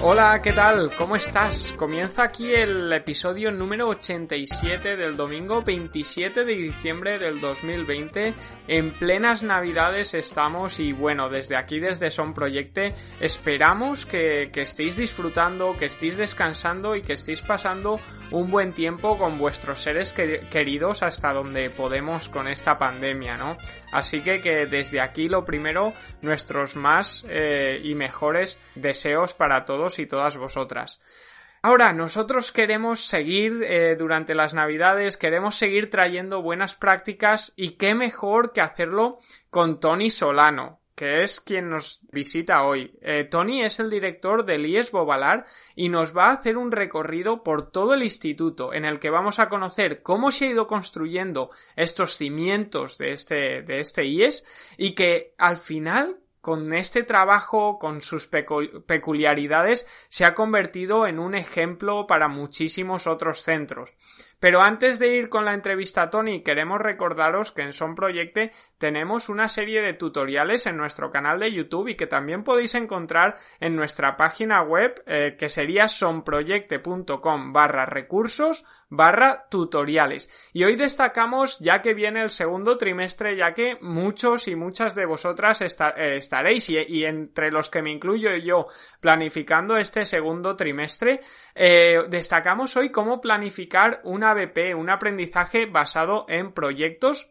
Hola, ¿qué tal? ¿Cómo estás? Comienza aquí el episodio número 87 del domingo 27 de diciembre del 2020. En plenas navidades estamos y bueno, desde aquí, desde Son Proyecte, esperamos que, que estéis disfrutando, que estéis descansando y que estéis pasando un buen tiempo con vuestros seres queridos hasta donde podemos con esta pandemia, ¿no? Así que que desde aquí lo primero, nuestros más eh, y mejores deseos para todos y todas vosotras. Ahora, nosotros queremos seguir eh, durante las Navidades, queremos seguir trayendo buenas prácticas y qué mejor que hacerlo con Tony Solano que es quien nos visita hoy. Eh, Tony es el director del IES Bobalar y nos va a hacer un recorrido por todo el instituto en el que vamos a conocer cómo se ha ido construyendo estos cimientos de este, de este IES y que al final con este trabajo, con sus peculiaridades, se ha convertido en un ejemplo para muchísimos otros centros. Pero antes de ir con la entrevista a Tony, queremos recordaros que en Son Proyecte tenemos una serie de tutoriales en nuestro canal de YouTube y que también podéis encontrar en nuestra página web eh, que sería sonproyecte.com barra recursos barra tutoriales. Y hoy destacamos ya que viene el segundo trimestre, ya que muchos y muchas de vosotras eh, estaréis y, entre los que me incluyo yo planificando este segundo trimestre, eh, destacamos hoy cómo planificar una ABP, un aprendizaje basado en proyectos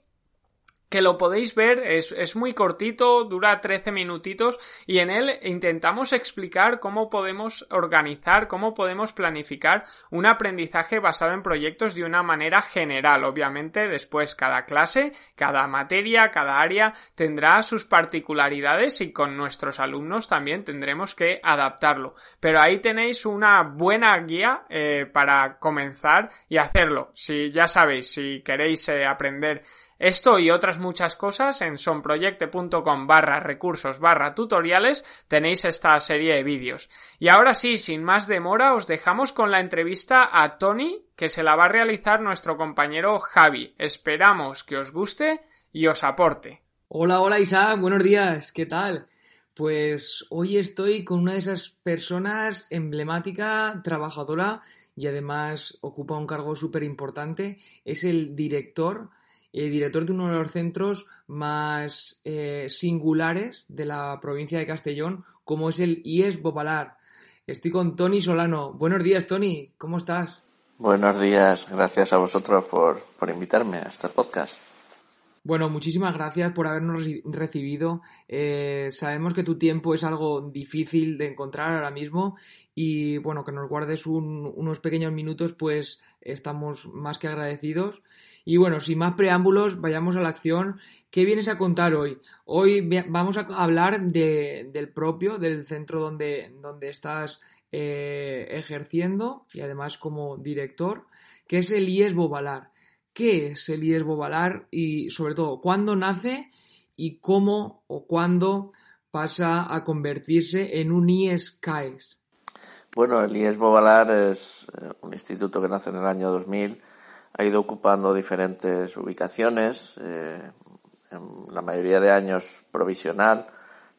que lo podéis ver, es, es, muy cortito, dura 13 minutitos y en él intentamos explicar cómo podemos organizar, cómo podemos planificar un aprendizaje basado en proyectos de una manera general. Obviamente después cada clase, cada materia, cada área tendrá sus particularidades y con nuestros alumnos también tendremos que adaptarlo. Pero ahí tenéis una buena guía eh, para comenzar y hacerlo. Si ya sabéis, si queréis eh, aprender esto y otras muchas cosas en sonproyecte.com barra recursos barra tutoriales tenéis esta serie de vídeos. Y ahora sí, sin más demora, os dejamos con la entrevista a Tony que se la va a realizar nuestro compañero Javi. Esperamos que os guste y os aporte. Hola, hola Isaac, buenos días, ¿qué tal? Pues hoy estoy con una de esas personas emblemática, trabajadora y además ocupa un cargo súper importante. Es el director eh, director de uno de los centros más eh, singulares de la provincia de Castellón, como es el IES Bopalar. Estoy con Tony Solano. Buenos días, Tony. ¿Cómo estás? Buenos días. Gracias a vosotros por, invitarme a este podcast. Bueno, muchísimas gracias por habernos recibido. Eh, sabemos que tu tiempo es algo difícil de encontrar ahora mismo y bueno, que nos guardes unos pequeños minutos, pues estamos más que agradecidos. Y bueno, sin más preámbulos, vayamos a la acción. ¿Qué vienes a contar hoy? Hoy vamos a hablar del propio, del centro donde, estás eh, ejerciendo y además como director, que es el IES Bobalar. ¿Qué es el IES Bobalar y sobre todo cuándo nace y cómo o cuándo pasa a convertirse en un IES CAES? Bueno, el IES Bobalar es eh, un instituto que nace en el año 2000 ha ido ocupando diferentes ubicaciones, eh, en la mayoría de años provisional.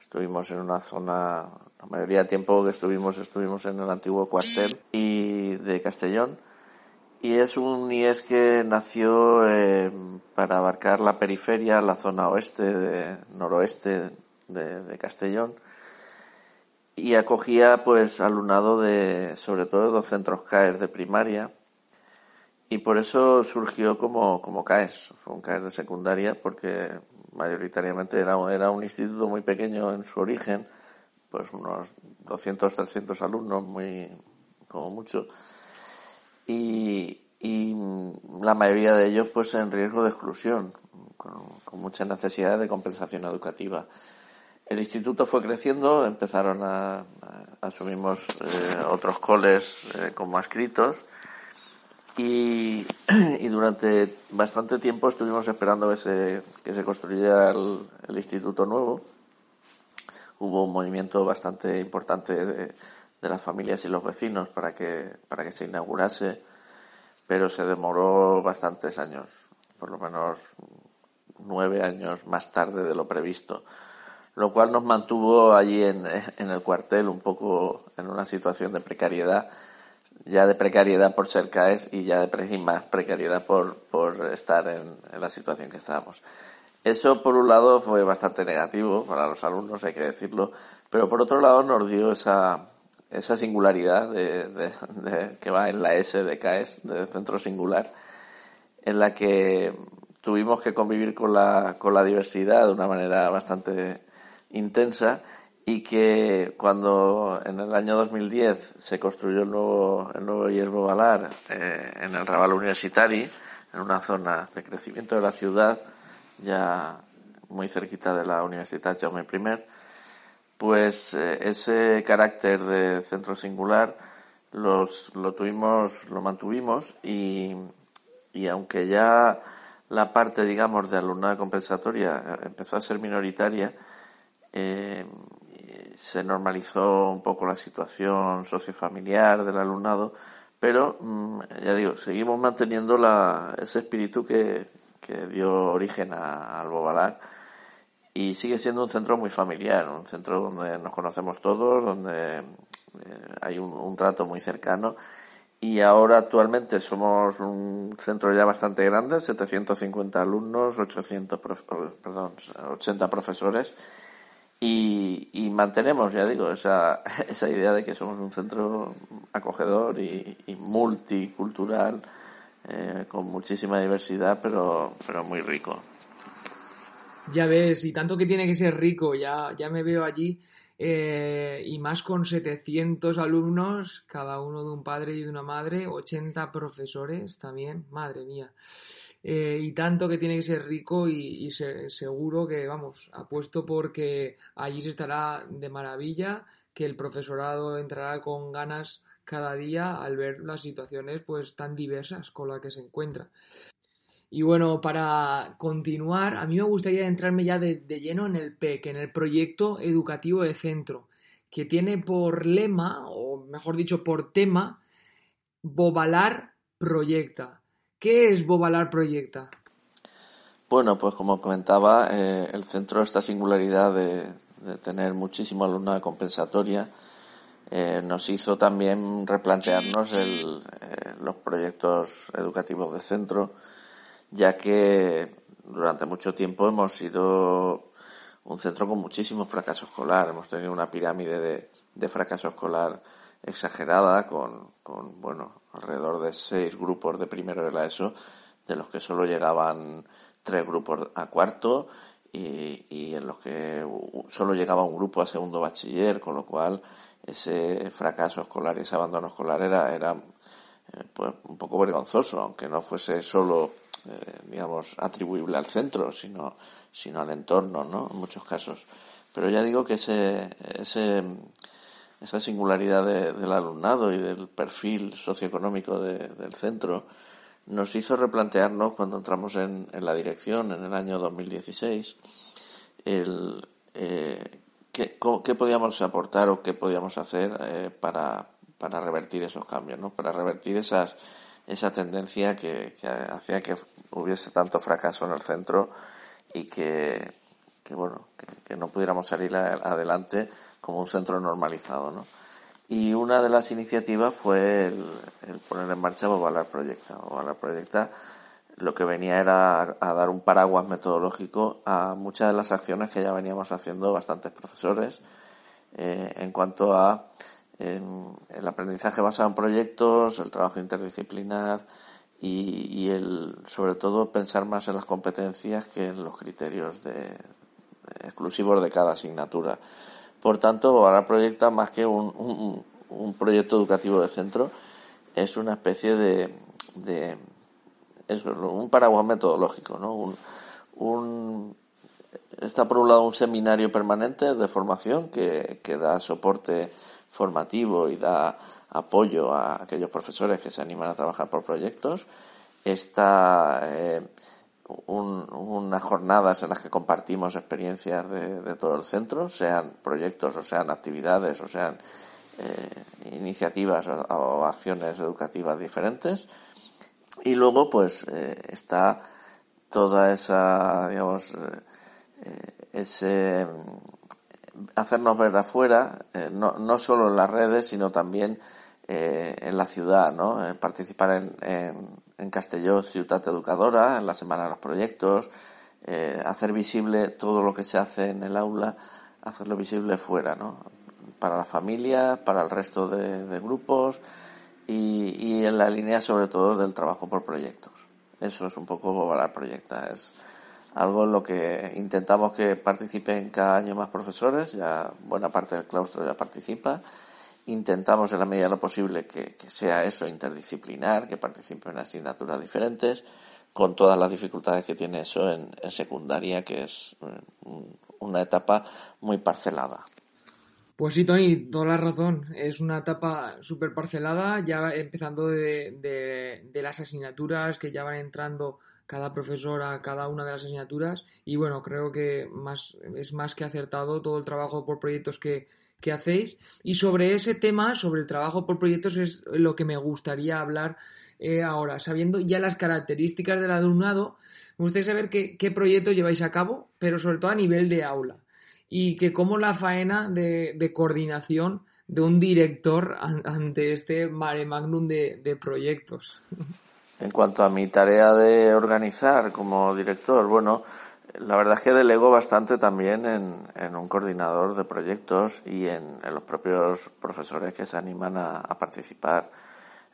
Estuvimos en una zona, la mayoría del tiempo que estuvimos, estuvimos en el antiguo cuartel y de Castellón. Y es un IES que nació eh, para abarcar la periferia, la zona oeste, de, noroeste de, Castellón y acogía pues alumnado de sobre todo de los centros CAES de primaria y por eso surgió como, como CAES, fue un CAES de secundaria porque mayoritariamente era, era un instituto muy pequeño en su origen, pues unos 200, 300 alumnos, muy, como mucho, y, y la mayoría de ellos pues en riesgo de exclusión, con, con mucha necesidad de compensación educativa. El instituto fue creciendo, empezaron a, asumimos eh, otros coles eh, como adscritos Y, durante bastante tiempo estuvimos esperando que se, que se construyera el, instituto nuevo. Hubo un movimiento bastante importante de, de las familias y los vecinos para que, para que se inaugurase, pero se demoró bastantes años, por lo menos nueve años más tarde de lo previsto, lo cual nos mantuvo allí en, en el cuartel un poco en una situación de precariedad, ya de precariedad por ser CAES y ya de más precariedad por, por estar en, la situación que estábamos. Eso, por un lado, fue bastante negativo para los alumnos, hay que decirlo, pero por otro lado nos dio esa, esa singularidad de, que va en la S de CAES, de centro singular, en la que tuvimos que convivir con la, con la diversidad de una manera bastante intensa y que cuando en el año 2010 se construyó el nuevo, el nuevo Hierbo Balar eh, en el Raval Universitari, en una zona de crecimiento de la ciudad, ya muy cerquita de la Universidad Jaume I, pues eh, ese carácter de centro singular los, lo tuvimos, lo mantuvimos y, y aunque ya la parte, digamos, de alumnado compensatoria eh, empezó a ser minoritaria, se normalizó un poco la situación sociofamiliar del alumnado, pero mm, ya digo, seguimos manteniendo la, ese espíritu que, dio origen al Bobalar y sigue siendo un centro muy familiar, un centro donde nos conocemos todos, donde eh, hay un, trato muy cercano y ahora actualmente somos un centro ya bastante grande, 750 alumnos, 800 perdón, 80 profesores y, y, mantenemos, ya digo, esa, esa idea de que somos un centro acogedor y, multicultural eh, con muchísima diversidad, pero, pero muy rico. Ya ves, y tanto que tiene que ser rico, ya, ya me veo allí eh, y más con 700 alumnos, cada uno de un padre y de una madre, 80 profesores también, madre mía. Eh, y tanto que tiene que ser rico y, seguro que, vamos, apuesto porque allí se estará de maravilla, que el profesorado entrará con ganas cada día al ver las situaciones pues tan diversas con las que se encuentra. Y bueno, para continuar, a mí me gustaría entrarme ya de, lleno en el PEC, en el proyecto educativo de centro, que tiene por lema, o mejor dicho, por tema, Bobalar Proyecta. ¿Qué es Bobalar Proyecta? Bueno, pues como comentaba, eh, el centro, esta singularidad de, tener muchísimo alumnado compensatoria, eh, nos hizo también replantearnos eh, los proyectos educativos de centro ya que durante mucho tiempo hemos sido un centro con muchísimo fracaso escolar. Hemos tenido una pirámide de, fracaso escolar exagerada con, con, bueno, alrededor de seis grupos de primero de la ESO, de los que solo llegaban tres grupos a cuarto y, y en los que solo llegaba un grupo a segundo bachiller, con lo cual ese fracaso escolar y ese abandono escolar era, era eh, pues un poco vergonzoso, aunque no fuese solo eh, digamos, atribuible al centro, sino, sino al entorno, ¿no? En muchos casos. Pero ya digo que ese, ese, esa singularidad del alumnado y del perfil socioeconómico del centro nos hizo replantearnos cuando entramos en, en la dirección en el año 2016 el, eh, qué, qué, podíamos aportar o qué podíamos hacer eh, para, para revertir esos cambios, ¿no? para revertir esas esa tendencia que, hacía que hubiese tanto fracaso en el centro y que, bueno, que, no pudiéramos salir adelante como un centro normalizado, ¿no? Y una de las iniciativas fue el, poner en marcha Bobalar Proyecta. Bobalar Proyecta lo que venía era a, dar un paraguas metodológico a muchas de las acciones que ya veníamos haciendo bastantes profesores eh, en cuanto a el aprendizaje basado en proyectos, el trabajo interdisciplinar y, el, sobre todo pensar más en las competencias que en los criterios de, exclusivos de cada asignatura. Por tanto, ahora proyecta más que un, un, proyecto educativo de centro, es una especie de, de un paraguas metodológico, ¿no? Un, un, está por un lado un seminario permanente de formación que, que da soporte formativo y da apoyo a aquellos profesores que se animan a trabajar por proyectos. Está eh, unas jornadas en las que compartimos experiencias de, todo el centro, sean proyectos o sean actividades o sean eh, iniciativas o, acciones educativas diferentes. Y luego, pues, eh, está toda esa, digamos, ese hacernos ver afuera, no, no solo en las redes, sino también eh, en la ciudad, ¿no? Eh, participar en, en, en, Castelló Ciudad Educadora, en la Semana de los Proyectos, eh, hacer visible todo lo que se hace en el aula, hacerlo visible fuera, ¿no? Para la familia, para el resto de, grupos y, y, en la línea sobre todo del trabajo por proyectos. Eso es un poco la proyecta, es algo en lo que intentamos que participen cada año más profesores, ya buena parte del claustro ya participa Intentamos en la medida de lo posible que, sea eso interdisciplinar, que participen en asignaturas diferentes, con todas las dificultades que tiene eso en, secundaria, que es mm, una etapa muy parcelada. Pues sí, Tony, toda la razón. Es una etapa súper parcelada, ya empezando de, de, las asignaturas que ya van entrando cada profesor a cada una de las asignaturas. Y bueno, creo que más, es más que acertado todo el trabajo por proyectos que, que hacéis. Y sobre ese tema, sobre el trabajo por proyectos, es lo que me gustaría hablar eh, ahora. Sabiendo ya las características del alumnado, me gustaría saber qué, qué proyectos lleváis a cabo, pero sobre todo a nivel de aula. Y que cómo la faena de, de coordinación de un director ante este mare magnum de, de proyectos. En cuanto a mi tarea de organizar como director, bueno, la verdad es que delego bastante también en, un coordinador de proyectos y en, los propios profesores que se animan a, participar.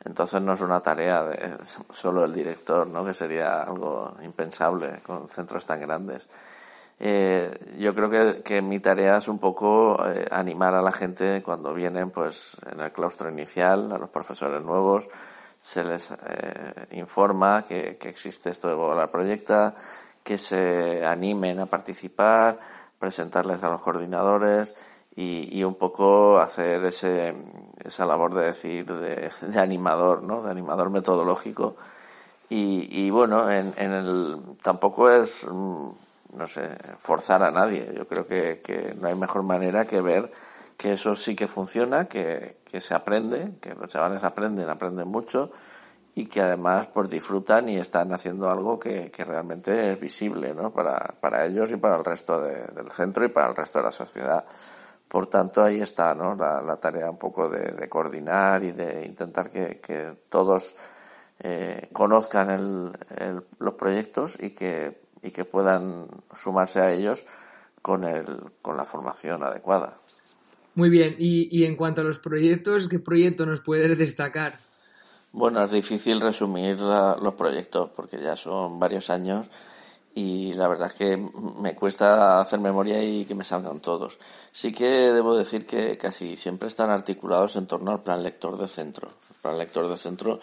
Entonces no es una tarea de solo el director, ¿no? que sería algo impensable con centros tan grandes. Eh, yo creo que, mi tarea es un poco eh, animar a la gente cuando vienen pues en el claustro inicial, a los profesores nuevos, se les eh, informa que, que, existe esto de la Proyecta, que se animen a participar, presentarles a los coordinadores y, y un poco hacer ese, esa labor de decir de, de animador, ¿no? De animador metodológico. Y, y bueno, en, en el, tampoco es, mm, no sé, forzar a nadie. Yo creo que, que no hay mejor manera que ver que eso sí que funciona, que, que se aprende, que los chavales aprenden, aprenden mucho y que además pues disfrutan y están haciendo algo que, que realmente es visible ¿no? para, para ellos y para el resto del centro y para el resto de la sociedad. Por tanto, ahí está ¿no? la, tarea un poco de, de, coordinar y de intentar que, que todos eh, conozcan el, los proyectos y que, y que puedan sumarse a ellos con, el, con la formación adecuada. Muy bien, y, y en cuanto a los proyectos, ¿qué proyecto nos puedes destacar? Bueno, es difícil resumir los proyectos porque ya son varios años y la verdad es que me cuesta hacer memoria y que me salgan todos. Sí que debo decir que casi siempre están articulados en torno al plan lector de centro. El plan lector de centro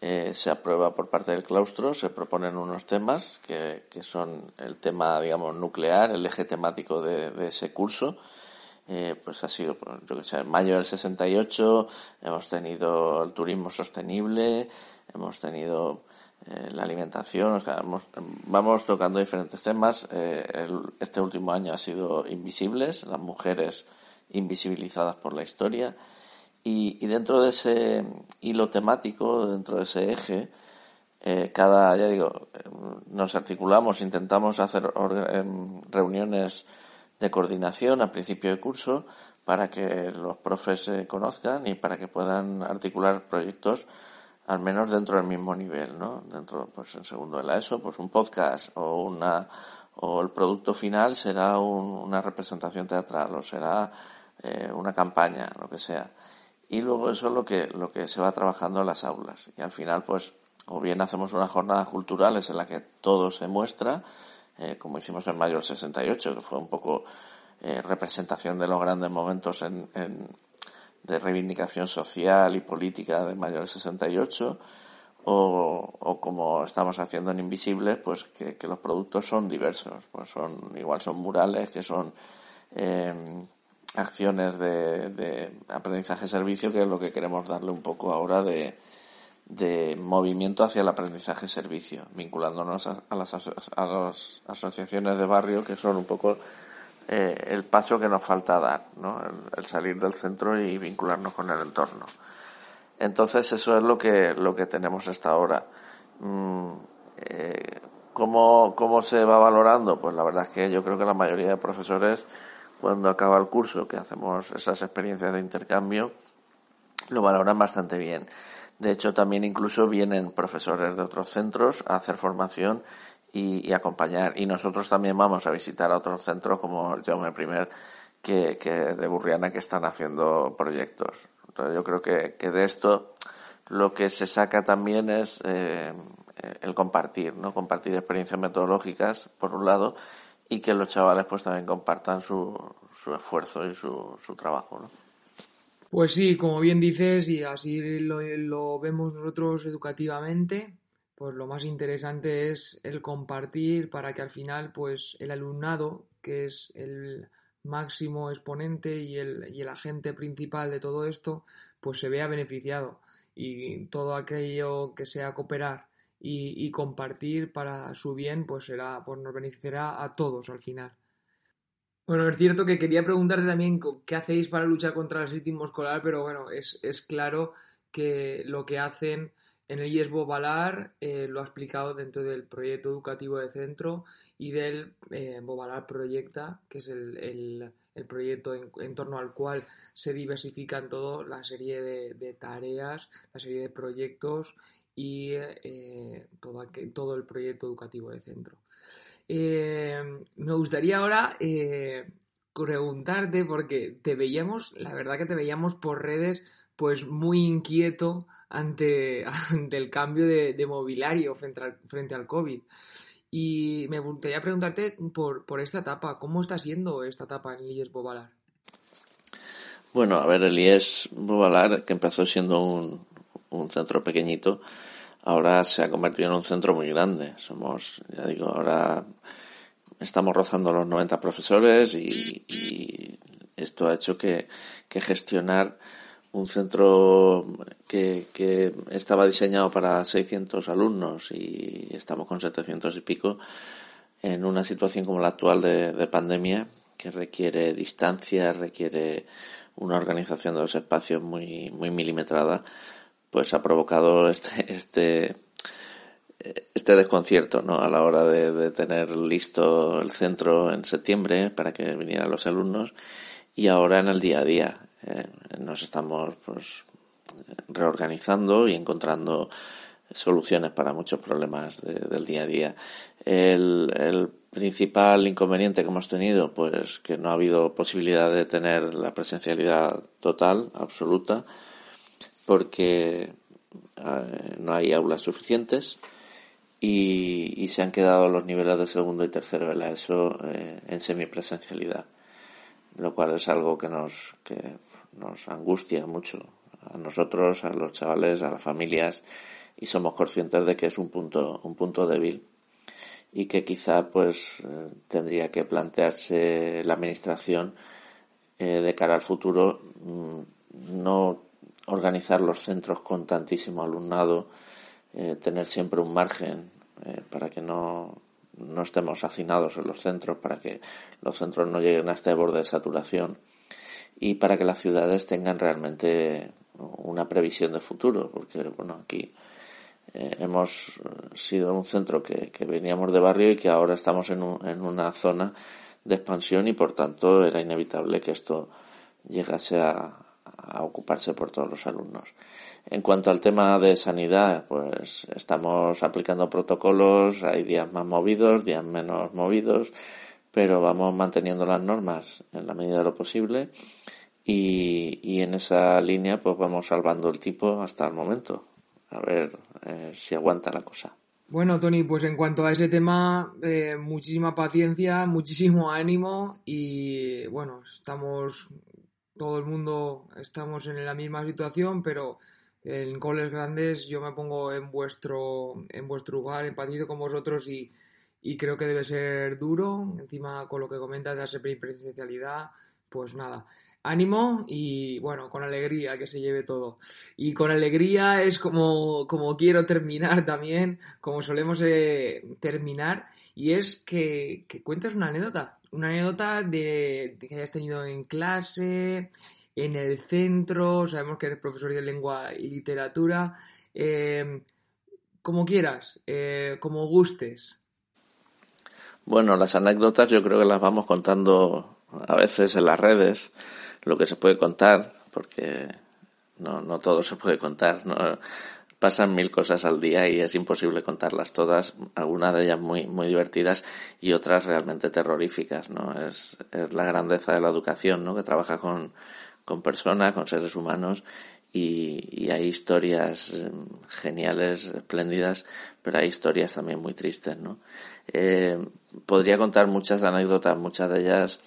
eh, se aprueba por parte del claustro, se proponen unos temas que, que son el tema, digamos, nuclear, el eje temático de, de ese curso eh, pues ha sido, pues, yo que sé, en mayo del 68 hemos tenido el turismo sostenible, hemos tenido eh, la alimentación, o sea, vamos tocando diferentes temas. Eh, este último año ha sido invisibles, las mujeres invisibilizadas por la historia. Y, dentro de ese hilo temático, dentro de ese eje, eh, cada, ya digo, nos articulamos, intentamos hacer reuniones de coordinación a principio de curso para que los profes se conozcan y para que puedan articular proyectos al menos dentro del mismo nivel, ¿no? Dentro, pues en segundo de la ESO, pues un podcast o una, o el producto final será una representación teatral o será eh, una campaña, lo que sea. Y luego eso es lo que, lo que se va trabajando en las aulas. Y al final, pues, o bien hacemos unas jornadas culturales en la que todo se muestra, eh, como hicimos en mayo del 68, que fue un poco eh, representación de los grandes momentos en, en, de reivindicación social y política de mayo del 68, o, o como estamos haciendo en Invisibles, pues que, que, los productos son diversos, pues son igual son murales, que son eh, acciones de, aprendizaje-servicio, que es lo que queremos darle un poco ahora de, movimiento hacia el aprendizaje-servicio, vinculándonos a, las, asociaciones de barrio, que son un poco eh, el paso que nos falta dar, ¿no? el, salir del centro y vincularnos con el entorno. Entonces, eso es lo que, lo que tenemos hasta ahora. Mm, eh, ¿cómo, ¿Cómo se va valorando? Pues la verdad es que yo creo que la mayoría de profesores cuando acaba el curso, que hacemos esas experiencias de intercambio, lo valoran bastante bien. De hecho, también incluso vienen profesores de otros centros a hacer formación y, acompañar. Y nosotros también vamos a visitar a otros centros como el Jaume I, que, de Burriana, que están haciendo proyectos. Entonces, yo creo que, que de esto lo que se saca también es eh, el compartir, ¿no? Compartir experiencias metodológicas, por un lado, y que los chavales pues también compartan su, su esfuerzo y su, su trabajo, ¿no? Pues sí, como bien dices, y así lo, vemos nosotros educativamente, pues lo más interesante es el compartir para que al final, pues el alumnado, que es el máximo exponente y el, y el agente principal de todo esto, pues se vea beneficiado. Y todo aquello que sea cooperar y, compartir para su bien, pues será, pues nos beneficiará a todos al final. Bueno, es cierto que quería preguntarte también qué hacéis para luchar contra el racismo escolar, pero bueno, es, claro que lo que hacen en el IESBO Bobalar eh, lo ha explicado dentro del proyecto educativo de centro y del eh, Bobalar Proyecta, que es el, proyecto en, torno al cual se diversifican todo la serie de, de, tareas, la serie de proyectos y eh, todo, todo, el proyecto educativo de centro. Eh, me gustaría ahora eh, preguntarte, porque te veíamos, la verdad que te veíamos por redes, pues muy inquieto ante, ante el cambio de, mobiliario frente al, frente al COVID. Y me gustaría preguntarte por, por esta etapa, ¿cómo está siendo esta etapa en el IES Bobalar? Bueno, a ver, el IES Bobalar, que empezó siendo un, un centro pequeñito, ahora se ha convertido en un centro muy grande. Somos, ya digo, ahora estamos rozando los 90 profesores y, esto ha hecho que, gestionar un centro que, estaba diseñado para 600 alumnos y estamos con 700 y pico en una situación como la actual de, de pandemia que requiere distancia, requiere una organización de los espacios muy, muy milimetrada, pues ha provocado este, este, este desconcierto ¿no? a la hora de, tener listo el centro en septiembre para que vinieran los alumnos y ahora en el día a día eh, nos estamos pues reorganizando y encontrando soluciones para muchos problemas del día a día. El, el, principal inconveniente que hemos tenido, pues que no ha habido posibilidad de tener la presencialidad total, absoluta, porque eh, no hay aulas suficientes y, se han quedado los niveles de segundo y tercero de la ESO eh, en semipresencialidad, lo cual es algo que nos, que nos angustia mucho a nosotros, a los chavales, a las familias y somos conscientes de que es un punto, un punto débil y que quizá pues eh, tendría que plantearse la administración de cara al futuro mm, no organizar los centros con tantísimo alumnado, eh, tener siempre un margen eh, para que no, no estemos hacinados en los centros, para que los centros no lleguen a este borde de saturación y para que las ciudades tengan realmente una previsión de futuro, porque bueno, aquí eh, hemos sido un centro que, que, veníamos de barrio y que ahora estamos en, en una zona de expansión y por tanto era inevitable que esto llegase a, a ocuparse por todos los alumnos. En cuanto al tema de sanidad, pues estamos aplicando protocolos, hay días más movidos, días menos movidos, pero vamos manteniendo las normas en la medida de lo posible y, y en esa línea pues vamos salvando el tipo hasta el momento. A ver eh, si aguanta la cosa. Bueno, Tony, pues en cuanto a ese tema, eh, muchísima paciencia, muchísimo ánimo y bueno, estamos todo el mundo estamos en la misma situación, pero en goles grandes yo me pongo en vuestro, en vuestro lugar, empatizo con vosotros y, y creo que debe ser duro, encima con lo que comentas de la presencialidad, pues nada, ánimo y bueno, con alegría que se lleve todo. Y con alegría es como, como quiero terminar también, como solemos eh, terminar, y es que, que cuentes una anécdota, una anécdota de, que hayas tenido en clase, en el centro, sabemos que eres profesor de lengua y literatura, eh, como quieras, eh, como gustes. Bueno, las anécdotas yo creo que las vamos contando a veces en las redes, lo que se puede contar, porque no, no todo se puede contar. ¿no? Pasan mil cosas al día y es imposible contarlas todas, algunas de ellas muy, muy divertidas y otras realmente terroríficas. ¿no? Es, es la grandeza de la educación, ¿no? que trabaja con, con personas, con seres humanos y, hay historias em, geniales, espléndidas, pero hay historias también muy tristes, ¿no? Eh, podría contar muchas anécdotas, muchas de ellas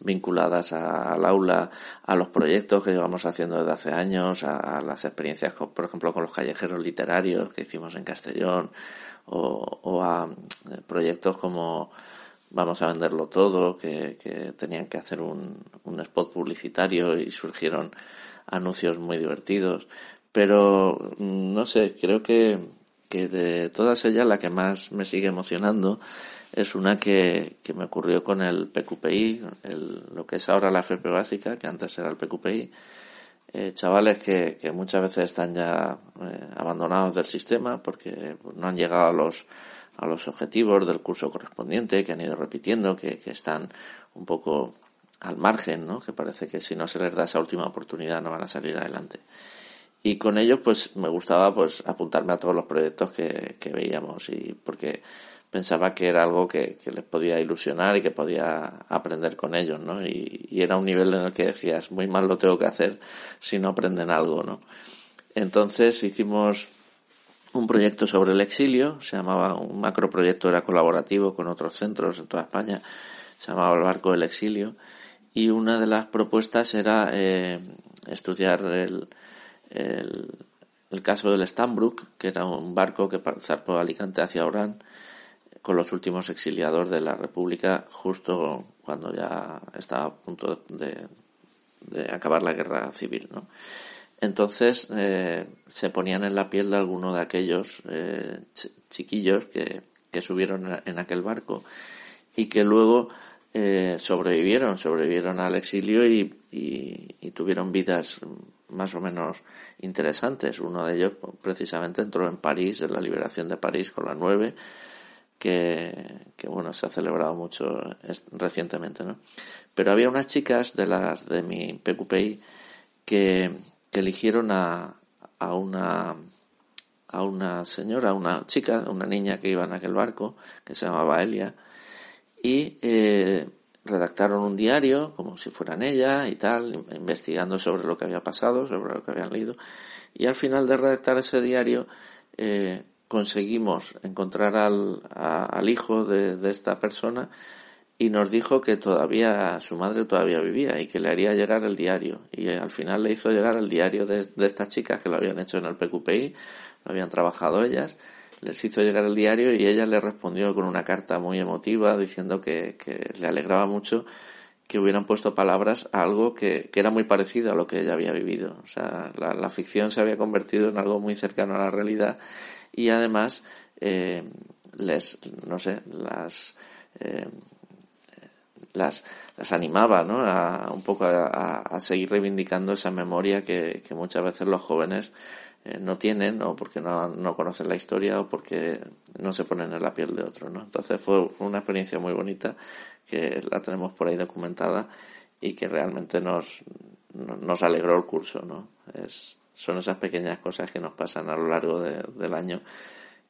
vinculadas al aula, a los proyectos que llevamos haciendo desde hace años, a, las experiencias, por ejemplo, con los callejeros literarios que hicimos en Castellón, o, a eh, proyectos como Vamos a venderlo todo, que, tenían que hacer un, spot publicitario y surgieron anuncios muy divertidos. Pero mm, no sé, creo que de todas ellas la que más me sigue emocionando es una que, que me ocurrió con el PQPI, el, lo que es ahora la FP básica, que antes era el PQPI. Eh, chavales que, que, muchas veces están ya eh, abandonados del sistema porque no han llegado a los, a los objetivos del curso correspondiente, que han ido repitiendo, que, que están un poco al margen, ¿no? Que parece que si no se les da esa última oportunidad no van a salir adelante. Y con ello, pues me gustaba pues apuntarme a todos los proyectos que, que veíamos y porque pensaba que era algo que, les podía ilusionar y que podía aprender con ellos, ¿no? Y, era un nivel en el que decías, muy mal lo tengo que hacer si no aprenden algo, ¿no? Entonces hicimos un proyecto sobre el exilio, se llamaba un macroproyecto, era colaborativo con otros centros en toda España, se llamaba el Barco del Exilio, y una de las propuestas era eh, estudiar el, caso del Stambrook, que era un barco que zarpó Alicante hacia Orán con los últimos exiliados de la República justo cuando ya estaba a punto de, de acabar la guerra civil. ¿no? Entonces eh, se ponían en la piel de alguno de aquellos eh, chiquillos que, subieron en aquel barco y que luego eh, sobrevivieron, sobrevivieron al exilio y, y, tuvieron vidas más o menos interesantes. Uno de ellos precisamente entró en París, en la liberación de París con la 9, que, bueno, se ha celebrado mucho recientemente, ¿no? Pero había unas chicas de las de mi PQPI que, que eligieron a, a una a una señora, una chica, una niña que iba en aquel barco, que se llamaba Elia, y eh, redactaron un diario como si fueran ella y tal, investigando sobre lo que había pasado, sobre lo que habían leído. Y al final de redactar ese diario eh, conseguimos encontrar al, hijo de, esta persona y nos dijo que todavía su madre todavía vivía y que le haría llegar el diario. Y al final le hizo llegar el diario de, estas chicas que lo habían hecho en el PQPI, lo habían trabajado ellas les hizo llegar el diario y ella le respondió con una carta muy emotiva diciendo que, que le alegraba mucho que hubieran puesto palabras a algo que, que, era muy parecido a lo que ella había vivido. O sea, la ficción se había convertido en algo muy cercano a la realidad y además eh, les, no sé, las, eh, las, las animaba, ¿no? A, un poco a, a, seguir reivindicando esa memoria que, que muchas veces los jóvenes eh, no tienen o porque no, no, conocen la historia o porque no se ponen en la piel de otro, ¿no? Entonces fue, una experiencia muy bonita que la tenemos por ahí documentada y que realmente nos, nos alegró el curso, ¿no? Es, son esas pequeñas cosas que nos pasan a lo largo de, del año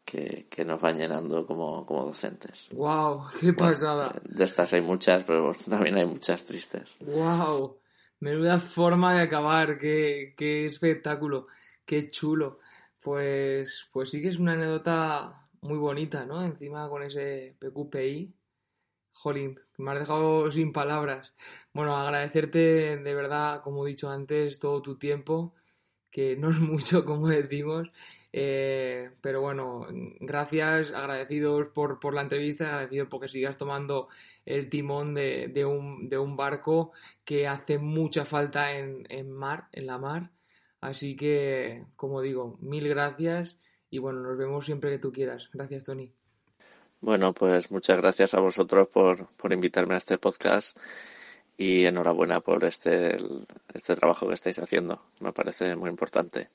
que, que, nos van llenando como, como docentes. ¡Wow! ¡Qué pasada! Bueno, de estas hay muchas, pero también hay muchas tristes. ¡Wow! Menuda forma de acabar, qué, qué espectáculo. Qué chulo. Pues, pues sí que es una anécdota muy bonita, ¿no? Encima con ese PQPI. Jolín, me has dejado sin palabras. Bueno, agradecerte de verdad, como he dicho antes, todo tu tiempo, que no es mucho, como decimos, Eh, pero bueno, gracias, agradecidos por, por la entrevista, agradecidos porque sigas tomando el timón de, de, un, de un barco que hace mucha falta en, en mar, en la mar. Así que, como digo, mil gracias y bueno, nos vemos siempre que tú quieras. Gracias, Tony. Bueno, pues muchas gracias a vosotros por, por invitarme a este podcast y enhorabuena por este, este trabajo que estáis haciendo. Me parece muy importante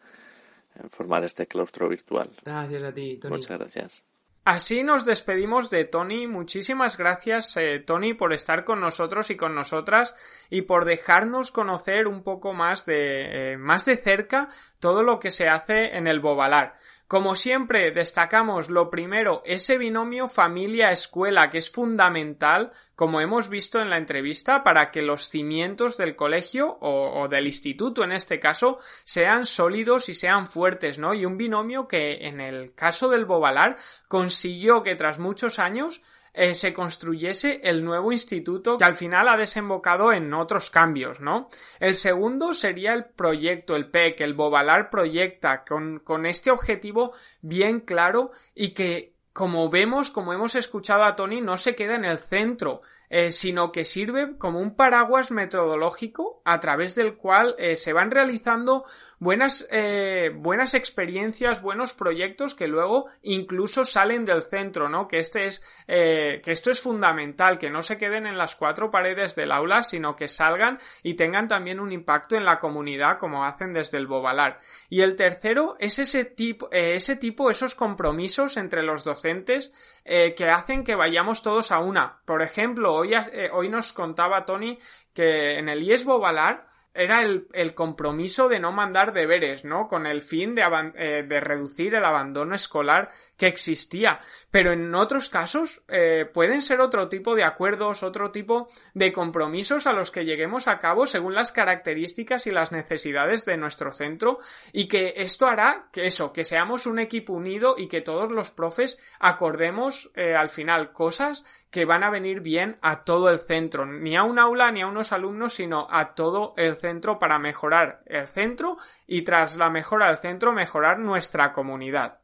formar este claustro virtual. Gracias a ti, Tony. Muchas gracias. Así nos despedimos de Tony. Muchísimas gracias, eh, Tony, por estar con nosotros y con nosotras y por dejarnos conocer un poco más de, eh, más de cerca todo lo que se hace en el Bobalar. Como siempre, destacamos lo primero, ese binomio familia-escuela, que es fundamental, como hemos visto en la entrevista, para que los cimientos del colegio o, del instituto, en este caso, sean sólidos y sean fuertes, ¿no? Y un binomio que, en el caso del Bobalar, consiguió que tras muchos años eh, se construyese el nuevo instituto que al final ha desembocado en otros cambios, ¿no? El segundo sería el proyecto, el PEC, el Bobalar Proyecta, con, con este objetivo bien claro y que como vemos, como hemos escuchado a Tony, no se queda en el centro, eh, sino que sirve como un paraguas metodológico a través del cual eh, se van realizando buenas, eh, buenas experiencias, buenos proyectos que luego incluso salen del centro, ¿no? Que este es, que esto es fundamental, que no se queden en las cuatro paredes del aula, sino que salgan y tengan también un impacto en la comunidad como hacen desde el Bobalar. Y el tercero es ese tipo, ese tipo, esos compromisos entre los docentes que hacen que vayamos todos a una. Por ejemplo, hoy, eh, hoy nos contaba Tony que en el IES Bobalar era el, compromiso de no mandar deberes, ¿no? Con el fin de, eh, reducir el abandono escolar que existía. Pero en otros casos eh, pueden ser otro tipo de acuerdos, otro tipo de compromisos a los que lleguemos a cabo según las características y las necesidades de nuestro centro y que esto hará que eso, que seamos un equipo unido y que todos los profes acordemos al final cosas que van a venir bien a todo el centro, ni a un aula ni a unos alumnos, sino a todo el centro para mejorar el centro y tras la mejora del centro mejorar nuestra comunidad.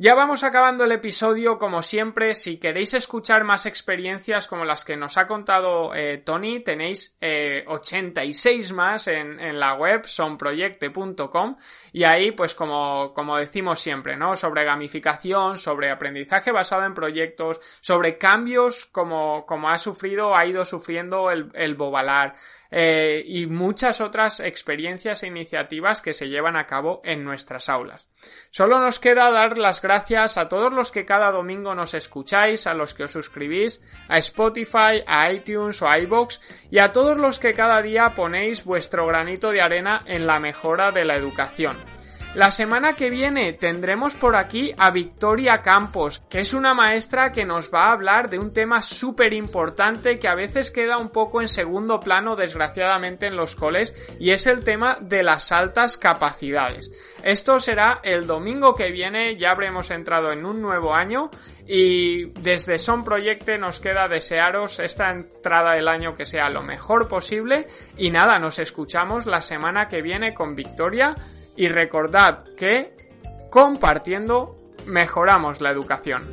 Ya vamos acabando el episodio, como siempre, si queréis escuchar más experiencias como las que nos ha contado eh, Tony, tenéis eh, 86 más en, la web sonproyecte.com y ahí pues como, como decimos siempre, ¿no? Sobre gamificación, sobre aprendizaje basado en proyectos, sobre cambios como, como ha sufrido, ha ido sufriendo el, el Bobalar, eh, y muchas otras experiencias e iniciativas que se llevan a cabo en nuestras aulas. Solo nos queda dar las gracias a todos los que cada domingo nos escucháis, a los que os suscribís a Spotify, a iTunes o a iBox y a todos los que cada día ponéis vuestro granito de arena en la mejora de la educación. La semana que viene tendremos por aquí a Victoria Campos, que es una maestra que nos va a hablar de un tema súper importante que a veces queda un poco en segundo plano desgraciadamente en los coles y es el tema de las altas capacidades. Esto será el domingo que viene, ya habremos entrado en un nuevo año y desde Son Proyecte nos queda desearos esta entrada del año que sea lo mejor posible y nada, nos escuchamos la semana que viene con Victoria y recordad que compartiendo mejoramos la educación.